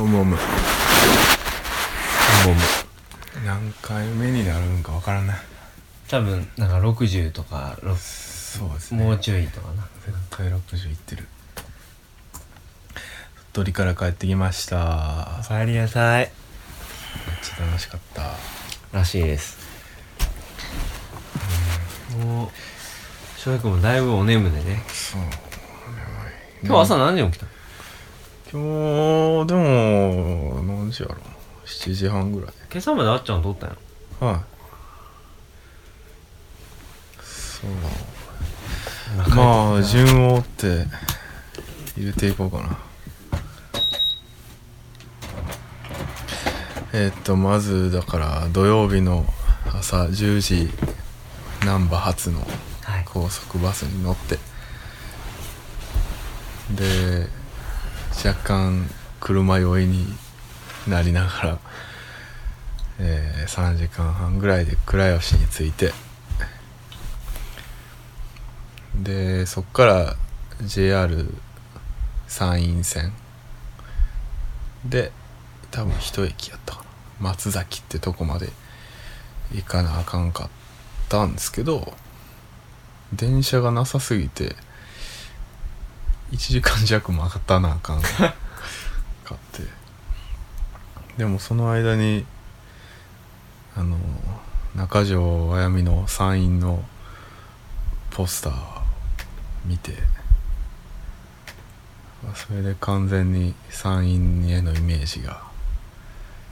おもむ。もうも何回目になるんかわからない。多分なんか60とかろそうですね。もうちょいとかな。絶対60いってる。鳥取から帰ってきました。お帰りなさい。めっちゃ楽しかった。らしいです。もう翔平君もだいぶお眠でね。そう今日朝何時に起きた今日でも何時やろ？7時半ぐらい。今朝まであっちゃん撮ったんやろ？はい。そう。ままあ順を追って入れていこうかな。えーっとまずだから土曜日の朝10時難波発のはい。高速バスに乗って。で若干車酔いになりながら、えー3時間半ぐらいで倉吉に着いてでそっから JR 山陰線で多分一駅やったかな。松崎ってとこまで行かなあかんかったんですけど電車がなさすぎて1時間弱待たなあかんか って。でもその間にあの中条あやみの山陰のポスターを見てまあそれで完全に山陰へのイメージが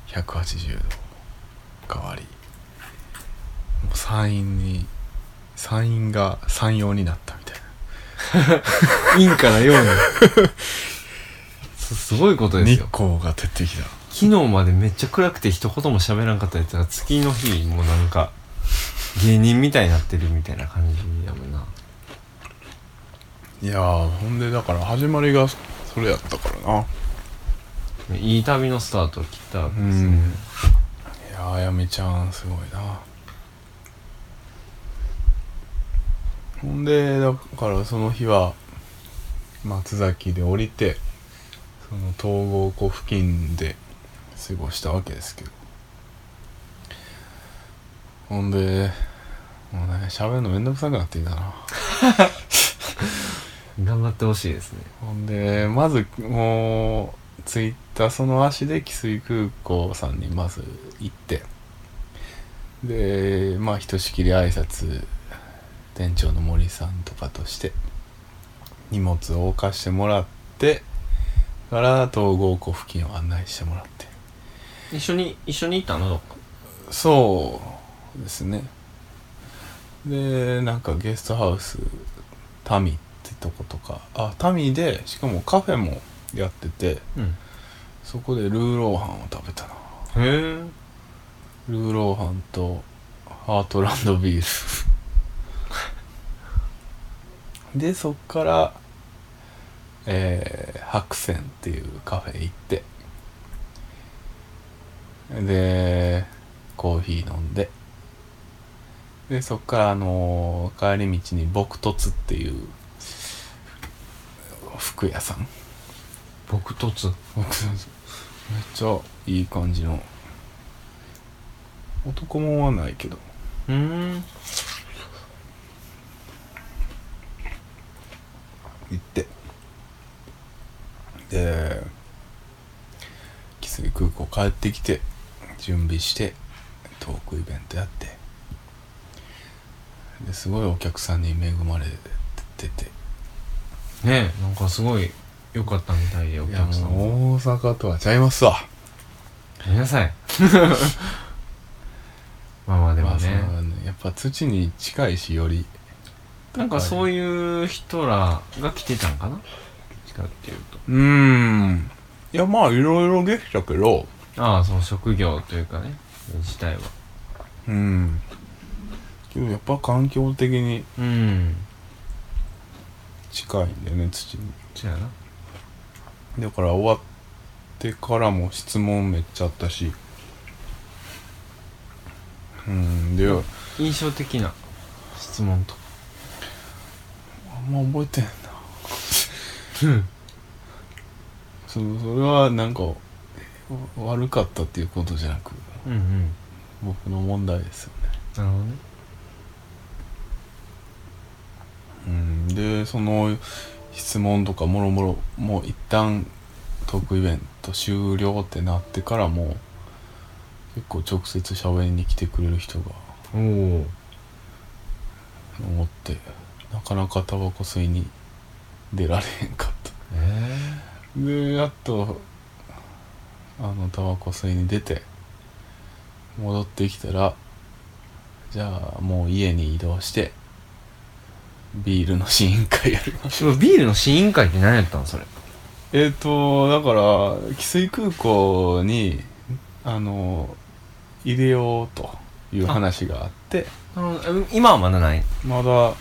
180度変わりもう山陰に山陰が山陽になった陰から陽に。す すごいことです日よ光が照ってきた。昨日までめっちゃ暗くて一言も喋らんかったやつが次の日もうなんか芸人みたいになってるみたいな感じやもんな。いやーほんでだから始まりがそれやったからな。いい旅のスタートを切ったわけうですねん。いやーあやみちゃんすごいなほんでだからその日は松崎で降りてその東郷湖付近で過ごしたわけですけど。ほんでもうね喋るのめんどくさくなってきたな。頑張ってほしいですね。ほんでまずもう着いたその足で汽水空港さんにまず行って。でまあひとしきり挨拶店長の森さんとかとして荷物を置かしてもらってから東郷湖付近を案内してもらって。一緒に一緒に行ったの？どっか？そうですね。でなんかゲストハウスタミってとことか。あタミでしかもカフェもやっててうん。そこでルーローハンを食べたな。へえ。ルーローハンとハートランドビールでそっからえー、白泉っていうカフェ行ってでコーヒー飲んででそっからあのー帰り道に朴突っていう服屋さん。僕突僕めっちゃいい感じの。男もんはないけど。うーん行ってで汽水空港帰ってきて準備してトークイベントやって。ですごいお客さんに恵まれてて。ねえなんかすごい良かったみたいでお客さん。も大阪とはちゃいますわ。ごめんなさい。まあまあでもまあねね。やっぱ土に近いしより。なんかそういう人らが来てたんかなかっていうと。うーん。いやまあいろいろできたけど。ああその職業というかね自体は。うん。けどやっぱ環境的にうん近いんだよね土に。そうやなだから終わってからも質問めっちゃあったし。うん。であ印象的な質問とか。んま覚えてんなうん。そそれはなんか悪かったっていうことじゃなくうんうん。僕の問題ですよね。なるほどね。うん。でその質問とかもろもろもう一旦トークイベント終了ってなってからも結構直接喋りに来てくれる人がおお思ってなかなかタバコ吸いに出られへんかえでやっとあのタバコ吸いに出て戻ってきたらじゃあもう家に移動してビールの試飲会やりましょう。え ビールの試飲会って何やったんそれ？えっ、とだから汽水空港にあの入れようという話があって。今はまだない？まだ。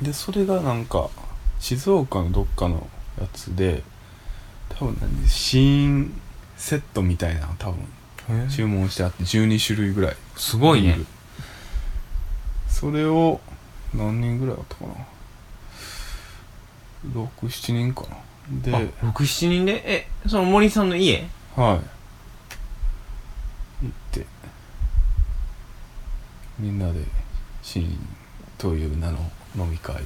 でそれがなんか静岡のどっかのやつで多分何試飲セットみたいなの多分注文してあって12種類ぐらい。すごいね。それを何人ぐらいだったかな。67人かな。であ67人で？えその森さんの家？はい。行ってみんなでシーンという名の飲み会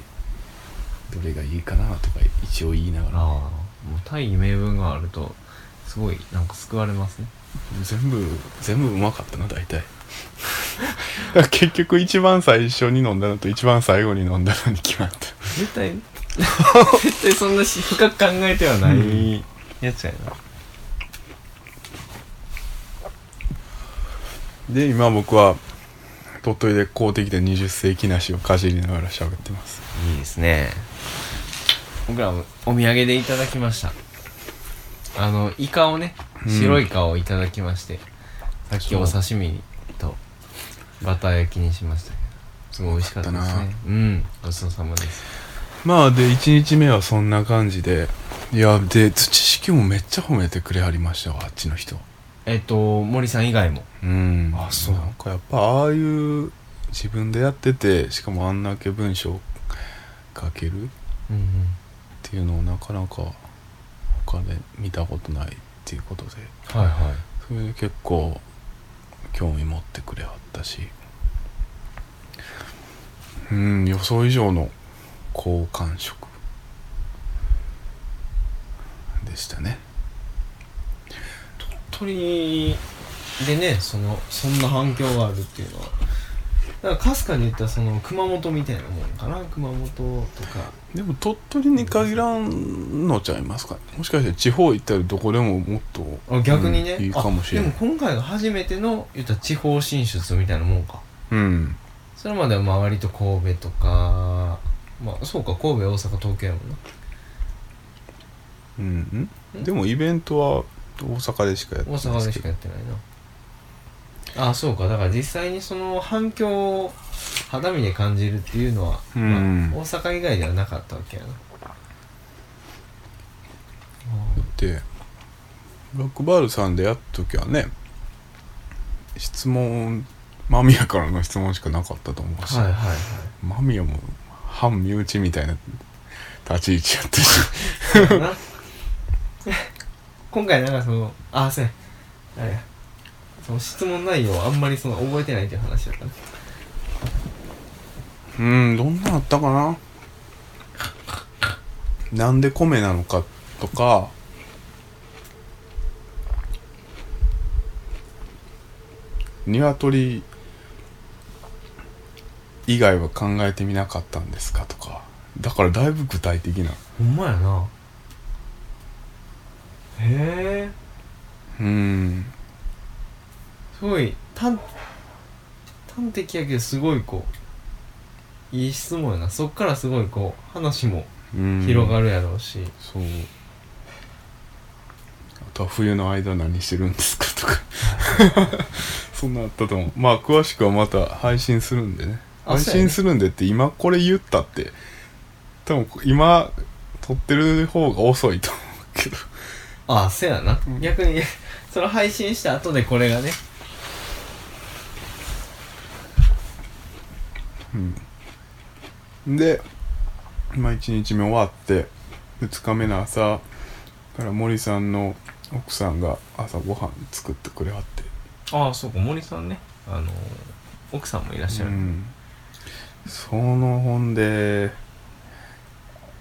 どれがいいかなとか一応言いながら。ああもう大義名分があるとすごいなんか救われますね。全部全部うまかったな大体。結局一番最初に飲んだのと一番最後に飲んだのに決まった。絶対絶対そんなし深く考えてはないやつやな。で今僕は鳥取で公的で20世紀梨をかじりながら喋ってます。いいですね僕らもお土産でいただきました。あのイカをねうん。白イカをいただきまして、さっきお刺身とバター焼きにしましたけど。すごい美味しかったですね。うん。ごちそうさまです。まあで1日目はそんな感じで。いやで土式もめっちゃ褒めてくれはりましたわあっちの人。えっと森さん以外も。うん。あそう。なんかやっぱああいう自分でやっててしかもあんだけ文章書けるっうんうんていうのをなかなか他で見たことないっていうことではいはい。それで結構興味持ってくれはったし。うん予想以上の好感触。でしたね。鳥でねそのそんな反響があるっていうのはだからかすかに言ったらその熊本みたいなもんかな。熊本とか。でも鳥取に限らんのちゃいますかね。もしかして地方行ったらどこでももっとあ逆にね、うんいいかもしれないあでも今回が初めての言ったら地方進出みたいなもんか。うん。それまではまあ割と神戸とかまあそうか神戸大阪東京やもんな。うんうん。でもイベントは大阪でしかやって大阪でしかやってないなあそうか。だから実際にその反響を肌身で感じるっていうのは、うん。まあ、大阪以外ではなかったわけやな。でブラックバールさんでやった時はね質問間宮からの質問しかなかったと思うし、はいはいはい。間宮も反身内みたいな立ち位置やったし。今回なんかそのあそうやあれやその質問内容をあんまりその覚えてないっていう話だったねうんどんなあったかな？なんで米なのかとか。鶏以外は考えてみなかったんですかとか。だからだいぶ具体的な。ほんまやな。へえ。うんすごい。端端的やけどすごいこういい質問やな。そっからすごいこう話もうん。広がるやろうし、そう。あとは冬の間何してるんですかとか。そんなあったと思う。まあ詳しくはまた配信するんでね。配信するんでって今これ言ったって。多分今撮ってる方が遅いと思うけど。ああせやな、うん逆にその配信した後でこれがねうん。でまあ1日目終わって2日目の朝から森さんの奥さんが朝ごはん作ってくれはって。ああそうか森さんね。あの奥さんもいらっしゃる、うん、その本で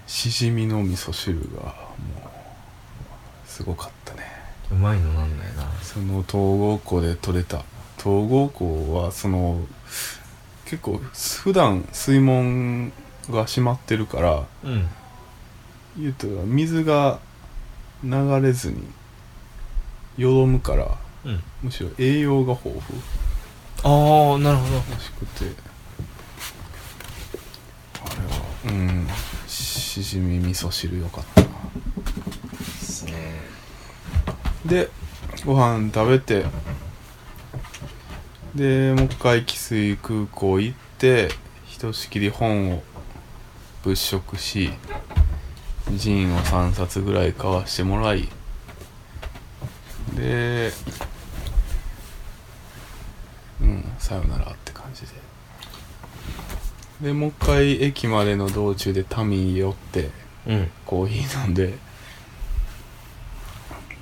しじみの味噌汁がもうすごかったね。うまいのなんだよな。その東郷湖で取れた。東郷湖はその結構普段水門が閉まってるからうん。言うと水が流れずによどむからうん。むしろ栄養が豊富。ああなるほど。らしくて。あれはうん。しじみ味噌汁よかったな。ですね。でご飯食べてでもう一回汽水空港行ってひとしきり本を物色しジンを3冊ぐらい買わしてもらいでうんさよならって感じで。でもう一回駅までの道中でタミー寄ってうん。コーヒー飲んで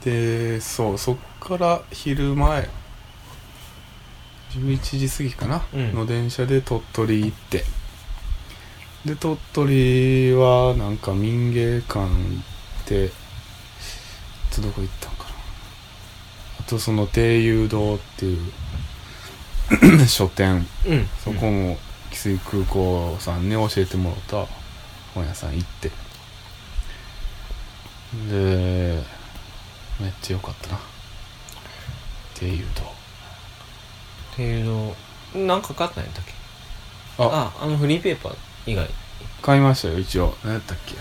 でそうそっから昼前11時過ぎかな、うん。の電車で鳥取行って。で鳥取はなんか民芸館行ってあとどこ行ったんかな。あとその定遊堂っていう 書店。うん。そこも汽水空港さんに教えてもらった本屋さん行って。でめっちゃ良かったな。っていうとっていうのなんか買ったんやったっけ？あ。ああのフリーペーパー以外。買いましたよ一応。何やったっけ？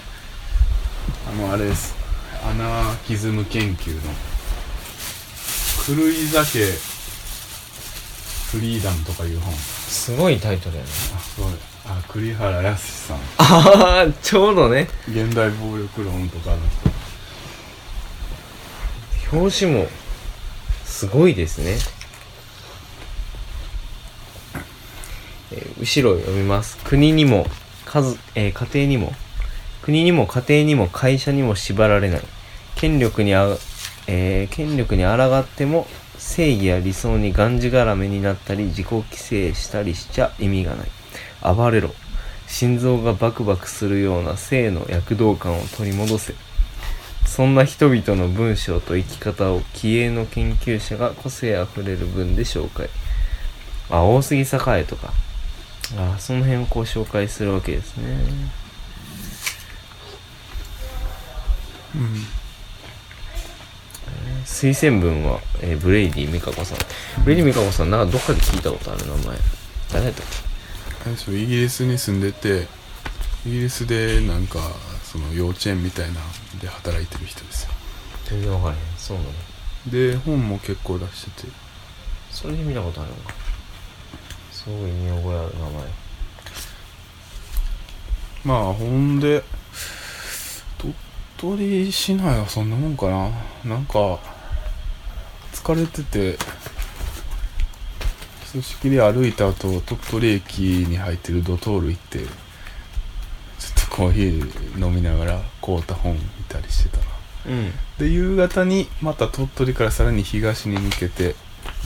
あのあれです。アナキズム研究の。狂い酒。フリーダムとかいう本。すごいタイトルやな。あすごいあ栗原康さん。ああちょうどね。現代暴力論とかの人。表紙もすごいですね、えー後ろを読みます。国にも数、えー家庭にも国にも家庭にも会社にも縛られない。権力にあ、えー権力に抗っても正義や理想にがんじがらめになったり自己規制したりしちゃ意味がない。暴れろ。心臓がバクバクするような性の躍動感を取り戻せ。そんな人々の文章と生き方を気鋭の研究者が個性あふれる文で紹介。あ大杉栄とか。あその辺をこう紹介するわけですね。うん。推薦文は、えーブレイディ・ミカコさん。ブレイディ・ミカコさんなんかどっかで聞いたことある名前。誰だったっあれでしょイギリスに住んでてイギリスでなんかその幼稚園みたいなので働いてる人ですよ。け全然わからへん。そうなの。で本も結構出してて。それで見たことあるのかすごい見覚えある名前。まあほんで鳥取市内はそんなもんかな。なんか疲れててひとしきり歩いた後鳥取駅に入ってるドトール行ってちょっとコーヒー飲みながら買うた本見たりしてたな。うん。で夕方にまた鳥取からさらに東に抜けて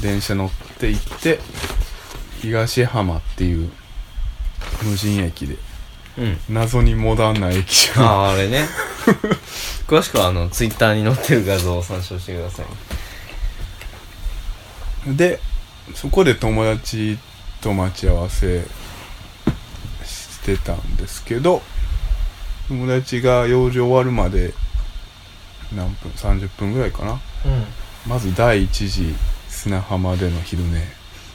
電車乗って行って東浜っていう無人駅で。うん。謎にモダンな駅舎あああれね。詳しくはあのツイッターに載ってる画像を参照してください。でそこで友達と待ち合わせしてたんですけど友達が用事終わるまで何分30分ぐらいかな。うん。まず第一次砂浜での昼寝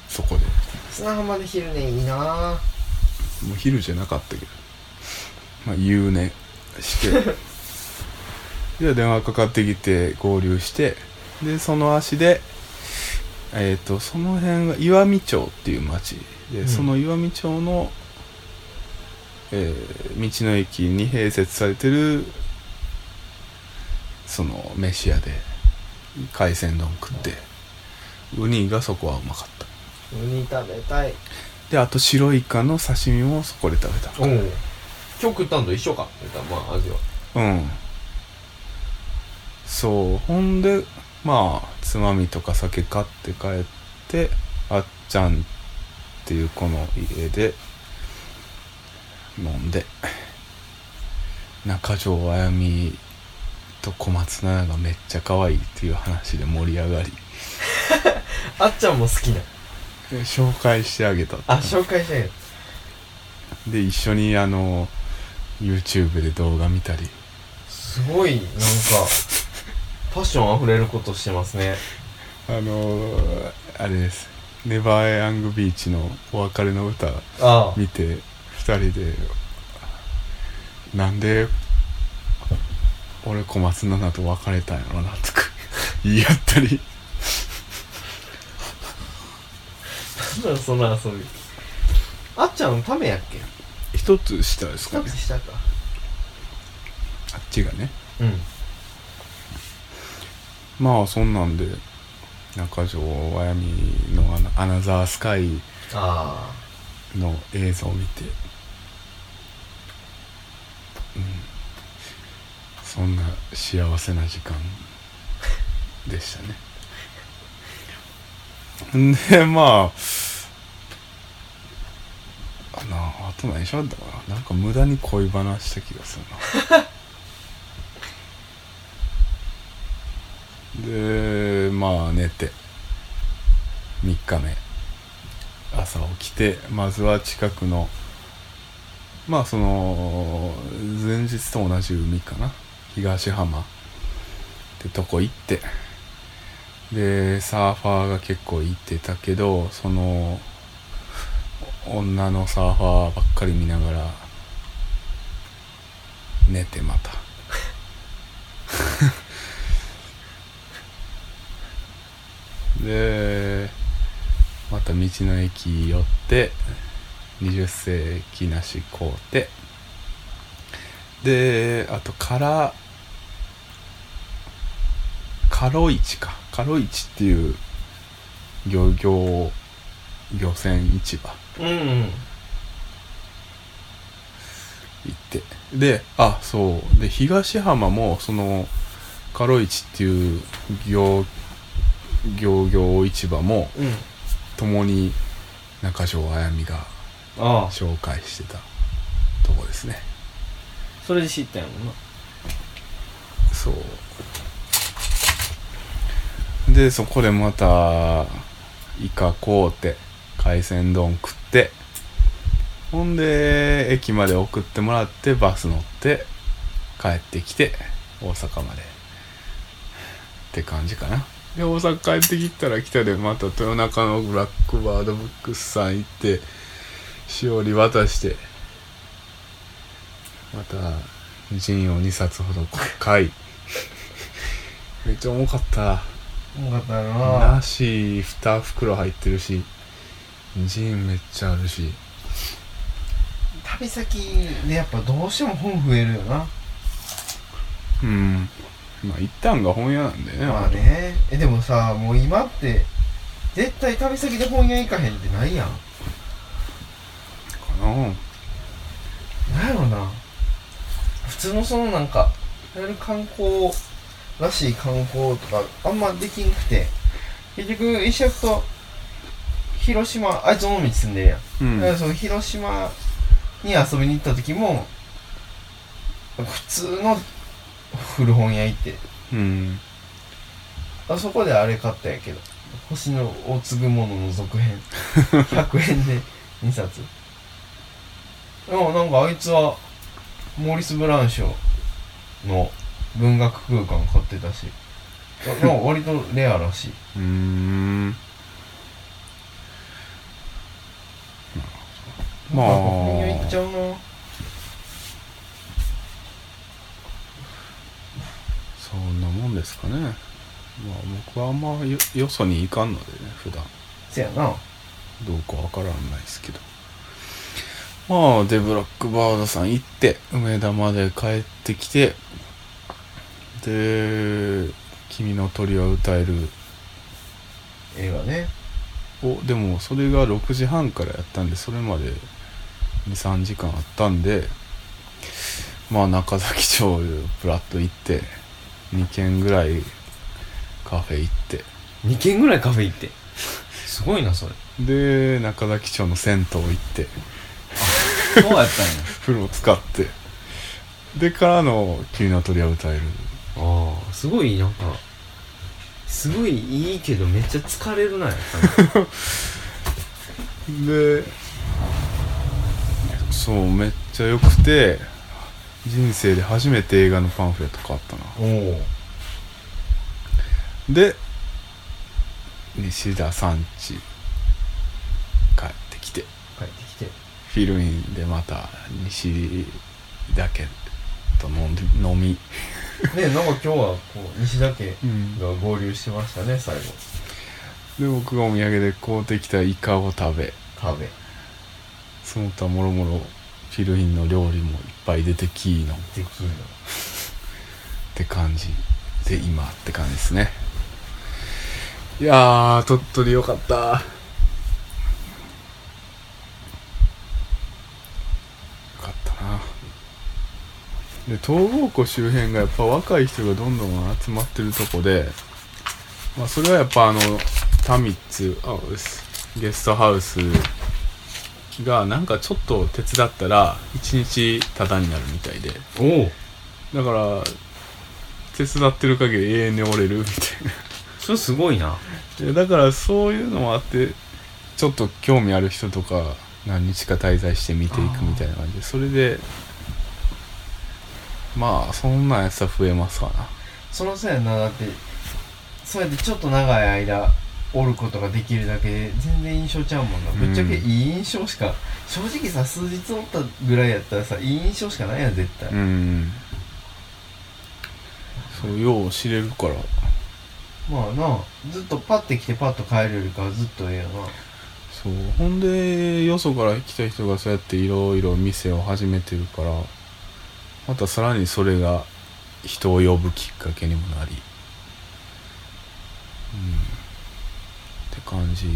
そこで砂浜で昼寝いいな。もう昼じゃなかったけど。まあ夕寝して。で電話かかってきて合流して。でその足でえっ、とその辺が岩見町っていう町。で、うん。その岩見町の、えー道の駅に併設されてるその飯屋で海鮮丼食って。ウニがそこはうまかったウニ食べたい。であと白イカの刺身もそこで食べた。おお今日食ったんと一緒か。みたいなまあ味は。うん。そう。ほんでまあつまみとか酒買って帰ってあっちゃんっていう子の家で飲んで。中条あやみと小松菜奈がめっちゃ可愛いっていう話で盛り上がり。あっちゃんも好きなで紹介してあげた。あ紹介してあげるで一緒にあの YouTube で動画見たり。すごいなんかパッションあふれることしてますね。あのあれです。ネバーヤングビーチのお別れの歌見て2人でなんで俺小松菜奈と別れたんやろなとか 言い合ったりなんだその遊び。あっちゃんのためやっけ？一つ下ですかね。一つ下か。あっちがね。うん。まあそんなんで中条あやみのあのアナザースカイあの映像を見て、うん、そんな幸せな時間でしたね。ん でまああな。あと何しゃべったかな。なんか無駄に恋話した気がするな。でまあ寝て。3日目。朝起きてまずは近くのまあその前日と同じ海かな。東浜。ってとこ行って。でサーファーが結構行ってたけどその女のサーファーばっかり見ながら寝てまた。でまた道の駅寄って20世紀梨買うて。であとからカロ市か。カロ市っていう漁業漁船市場。うんうん。行って。であそう。で東浜もそのカロ市っていう漁漁業市場もうん。共に中条あやみが紹介してたとこですね。それで知ったんやもんな。そう。でそこでまたイカ買うて海鮮丼食ってほんで駅まで送ってもらってバス乗って帰ってきて大阪まで。って感じかな。で大阪帰ってきたら来たでまた豊中のブラックバードブックスさん行ってしおり渡してまたジンを2冊ほど買いめっちゃ重かった。よかったよな。なし2袋入ってるしジンめっちゃあるし旅先でやっぱどうしても本増えるよな。うん。まあ一旦が本屋なんでね。まあね。えでもさもう今って絶対旅先で本屋行かへんってないやん。かな。なんやろな。普通のそのなんかいわゆる観光らしい観光とかあんまできんくて。結局石役と広島あいつ尾道住んでるやん、うん。だからその広島に遊びに行った時も普通の古本屋行ってうん。あそこであれ買ったんやけど星の大継ぐものの続編 100円で2冊。でもなんかあいつはモーリス・ブランショーの文学空間買ってたしなんか割とレアらしい。うーんまあ屋行っちゃうなそんなもんですかね。まあ僕はあんまよよそに行かんのでね普段。せやな。どうかわからんないですけど。まあでブラックバードさん行って梅田まで帰ってきてで「君の鳥は歌える。映画ね」おでもそれが6時半からやったんでそれまで23時間あったんでまあ中崎町プラッと行って2軒ぐらいカフェ行って。2軒ぐらいカフェ行って？すごいなそれ。で中崎町の銭湯行って。そうやったんや。風呂使って。でからの「君の鳥は歌える。ああすごいなんかすごいいいけどめっちゃ疲れるなやっぱり」でそうめっちゃ良くて人生で初めて映画のパンフレット買ったな。おおで西田さんち帰ってきて。帰ってきて。フィルインでまた西田家と飲んで飲み、ねなんか今日はこう西田家うん。が合流してましたね最後。で僕がお土産で買うてきたイカを食べ。食べその他もろもろフィルインの料理もいっぱい出てきーの。って感じ。で今って感じですね。いやー鳥取よかった。よかったな。で東郷湖周辺がやっぱ若い人がどんどん集まってるとこでまあそれはやっぱあのタミッツあゲストハウスがなんかちょっと手伝ったら一日タダになるみたいで。おおだから手伝ってる限り永遠に折れるみたいそれすごいな。だからそういうのもあってちょっと興味ある人とか何日か滞在して見ていくみたいな感じでそれでまあそんなやつは増えますかな。そのさやな。だってそうやってちょっと長い間おることができるだけで全然印象ちゃうもんな。うん。ぶっちゃけいい印象しか正直さ数日おったぐらいやったらさいい印象しかないやん絶対、うんそうよう知れるから。まあなずっとパッて来てパッと帰るよりかはずっとええよな。そう。ほんでよそから来た人がそうやっていろいろ店を始めてるからまたさらにそれが人を呼ぶきっかけにもなり。うんって感じ。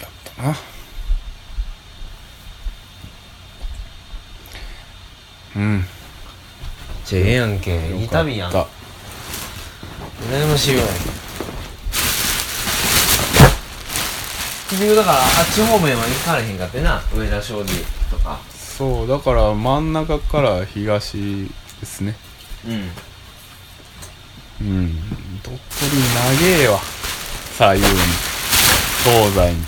やったな。うん。じゃあええやんけ。いい旅やん。羨ましいわ。結局だからあっち方面は行かれへんかってな。上田商事とか。たそうだから真ん中から東ですね。うんうん。鳥取長えわ。左右に。東西に。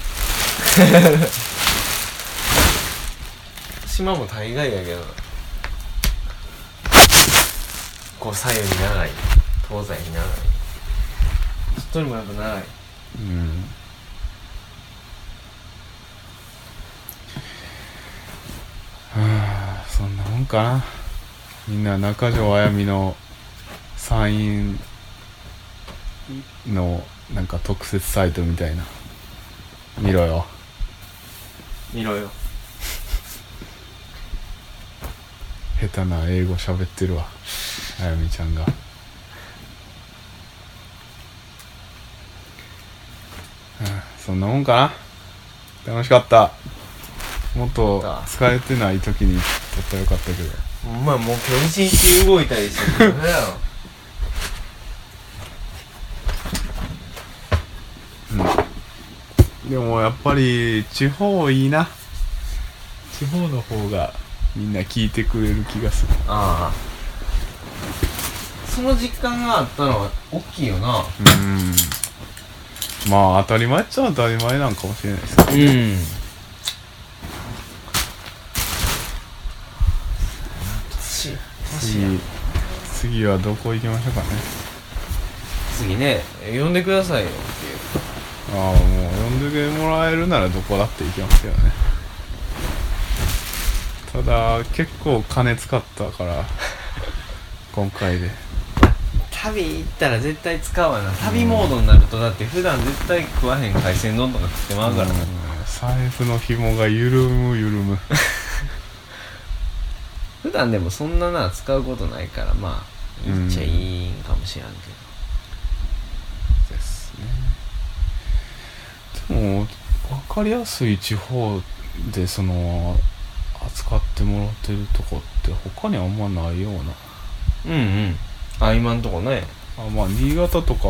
島も大概やけど。こう左右に長い。東西に長い。鳥取もやっぱ長い。うん。はあそんなもんかな。みんな中条あやみの山陰のなんか特設サイトみたいな。見ろよ。見ろよ。下手な英語喋ってるわ。あやみちゃんが。うんそんなもんかな？楽しかった。もっと疲れてない時に撮ったらよかったけど。お前もう今日一日動いたりしてるからやろでもやっぱり地方いいな。地方の方がみんな聞いてくれる気がする。ああ。その実感があったのは大きいよな。うん。まあ当たり前っちゃ当たり前なんかもしれないですけど。うん。年次次はどこ行きましょうかね。次ね呼んでくださいよああもう呼んでもらえるならどこだって行きますけどね。ただ結構金使ったから 今回で。旅行ったら絶対使うわな。旅モードになるとだって普段絶対食わへん海鮮丼とか食ってまうから、うん財布の紐が緩む緩む。普段でもそんなな使うことないからまあ言っちゃいいんかもしれんけですも分かりやすい地方でその扱ってもらってるとこって他にあんまないような。うんうん。あ今んとこね。あまあ新潟とか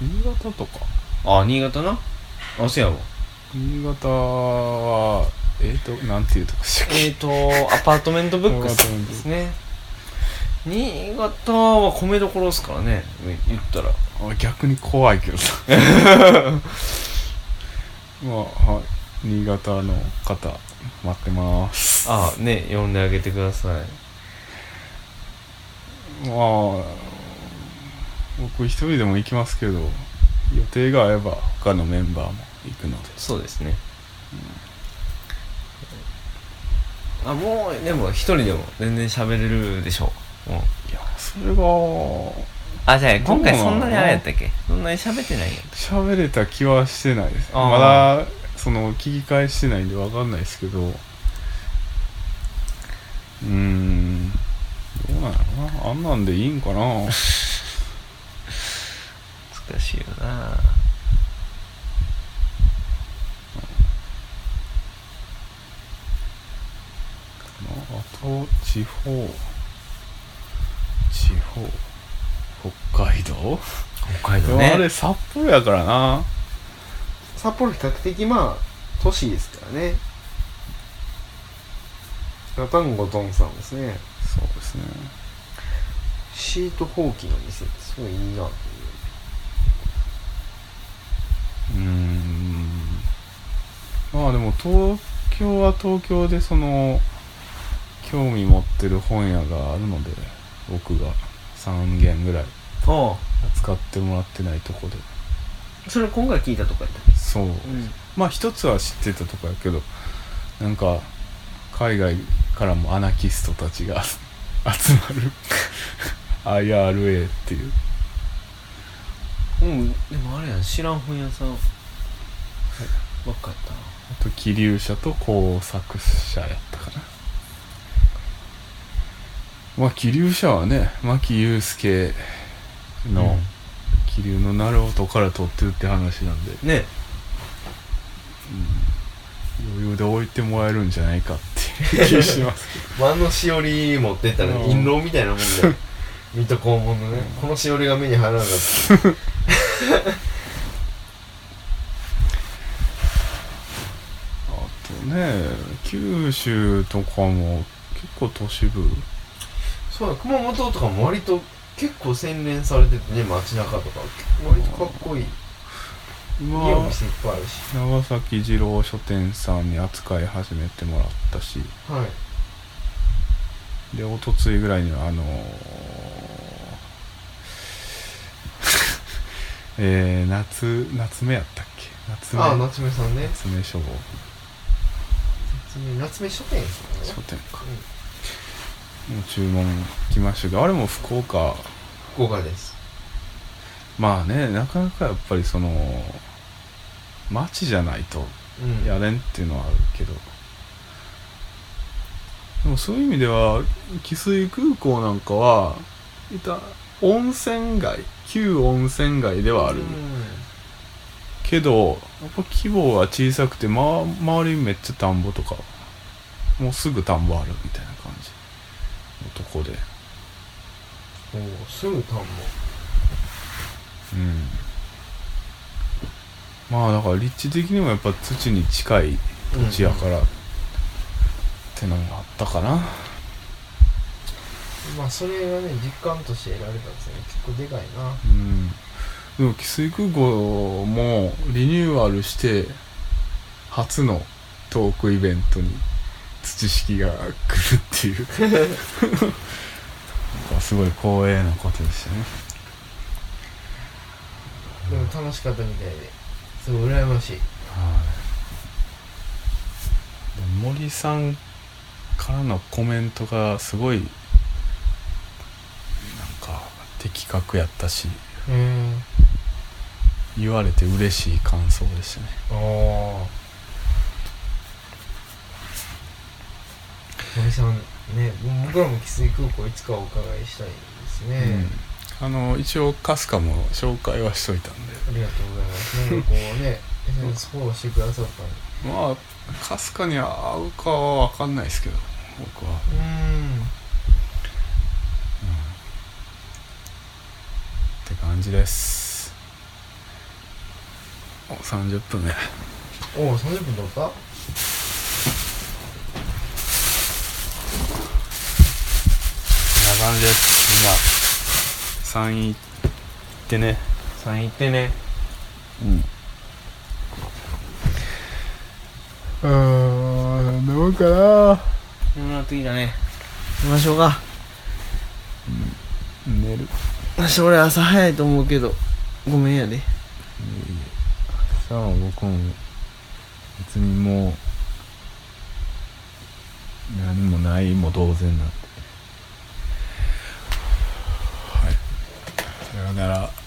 新潟とか。あ新潟な？あせやわ。新潟はえっ、となんていうとこでしたっけ？えっ、ー、とアパートメントブックス。ですね新潟は米どころですからね。言ったら。あ逆に怖いけどさ まあはい。新潟の方待ってます。あね呼んであげてください。まあ僕一人でも行きますけど予定が合えば他のメンバーも行くので。そうですね、あもうでも一人でも全然喋れるでしょう。もういやそれがあじゃあ今回そんなにあれやったっけ？そんなに喋ってないんや喋れた気はしてないです。あー。まだその聞き返してないんで分かんないですけど。うーん。どうなんやろな？あんなんでいいんかな？難しいよな。あと地方。地方北海道？北海でもあれ札幌やからな。札幌比較的まあ都市ですからね。ガタンゴトンさんですね。そうですね。シートほうきの店ってすごいいいなとうーん。まあでも東京は東京でその興味持ってる本屋があるので僕が3軒ぐらいあ扱ってもらってないとこで。あそれ今回聞いたとかやったっそう。けまあ一つは知ってたとこやけどなんか海外からもアナキストたちが 集まる。IRA っていう。うん、うん、でもあれやん知らん本屋さん。ばっかやったな。あと気流社と工作者やったかなまあ気流社はね牧祐介の気流の鳴る音から撮ってるって話なんで、ね。余裕で置いてもらえるんじゃないかっていう気します。けあのしおり持ってったらうん。印籠みたいなもんで 水戸黄門のね。このしおりが目に入らなかった。あとね九州とかも結構都市部そうだ熊本とかも割と結構洗練されててね街中とか。割とかっこいい。今いいお店いっぱいあるし。長崎二郎書店さんに扱い始めてもらったし。はい。でおとついぐらいにはあのー えー、夏夏目やったっけ？夏目。ああ夏目さんね。夏目書房。夏目夏目書店？ですよね書店か、もう注文来ましたけどあれも福岡？福岡です。まあねなかなかやっぱりその街じゃないとうん。やれんっていうのはあるけど。でもそういう意味では汽水空港なんかはいた温泉街旧温泉街ではある、うん。けどやっぱ規模は小さくて、ま、周りめっちゃ田んぼとかもうすぐ田んぼあるみたいな感じ。のとこで。おーすぐ田んぼうん。まあだから立地的にもやっぱ土に近い土地やから、ってのがあったかな。まあそれがね実感として得られたんですよね。結構でかいな。うん。でも汽水空港もリニューアルして初のトークイベントに土式が来るっていう。なんかすごい光栄なことでしたね。でも楽しかったみたいですごい羨ましい。はい。で森さんからのコメントがすごいなんか的確やったし言われて嬉しい感想でしたね。ああ森さんね僕らも翡翠空港いつかお伺いしたいですね、うん、あの一応春日も紹介はしといたんで。ありがとうございます。なんかこうね SNS フォローしてくださったまあかすかに合うかは分かんないですけど僕は。うん、って感じです。お30分ね。おお30分取った？感じです。みんな3位行ってね。3行ってね。うん。うんどうかな。眠なってきたね。寝ましょうか。寝る。明日俺朝早いと思うけどごめんやで。さあ僕も別にもう何もないも同然なんではいさようなら。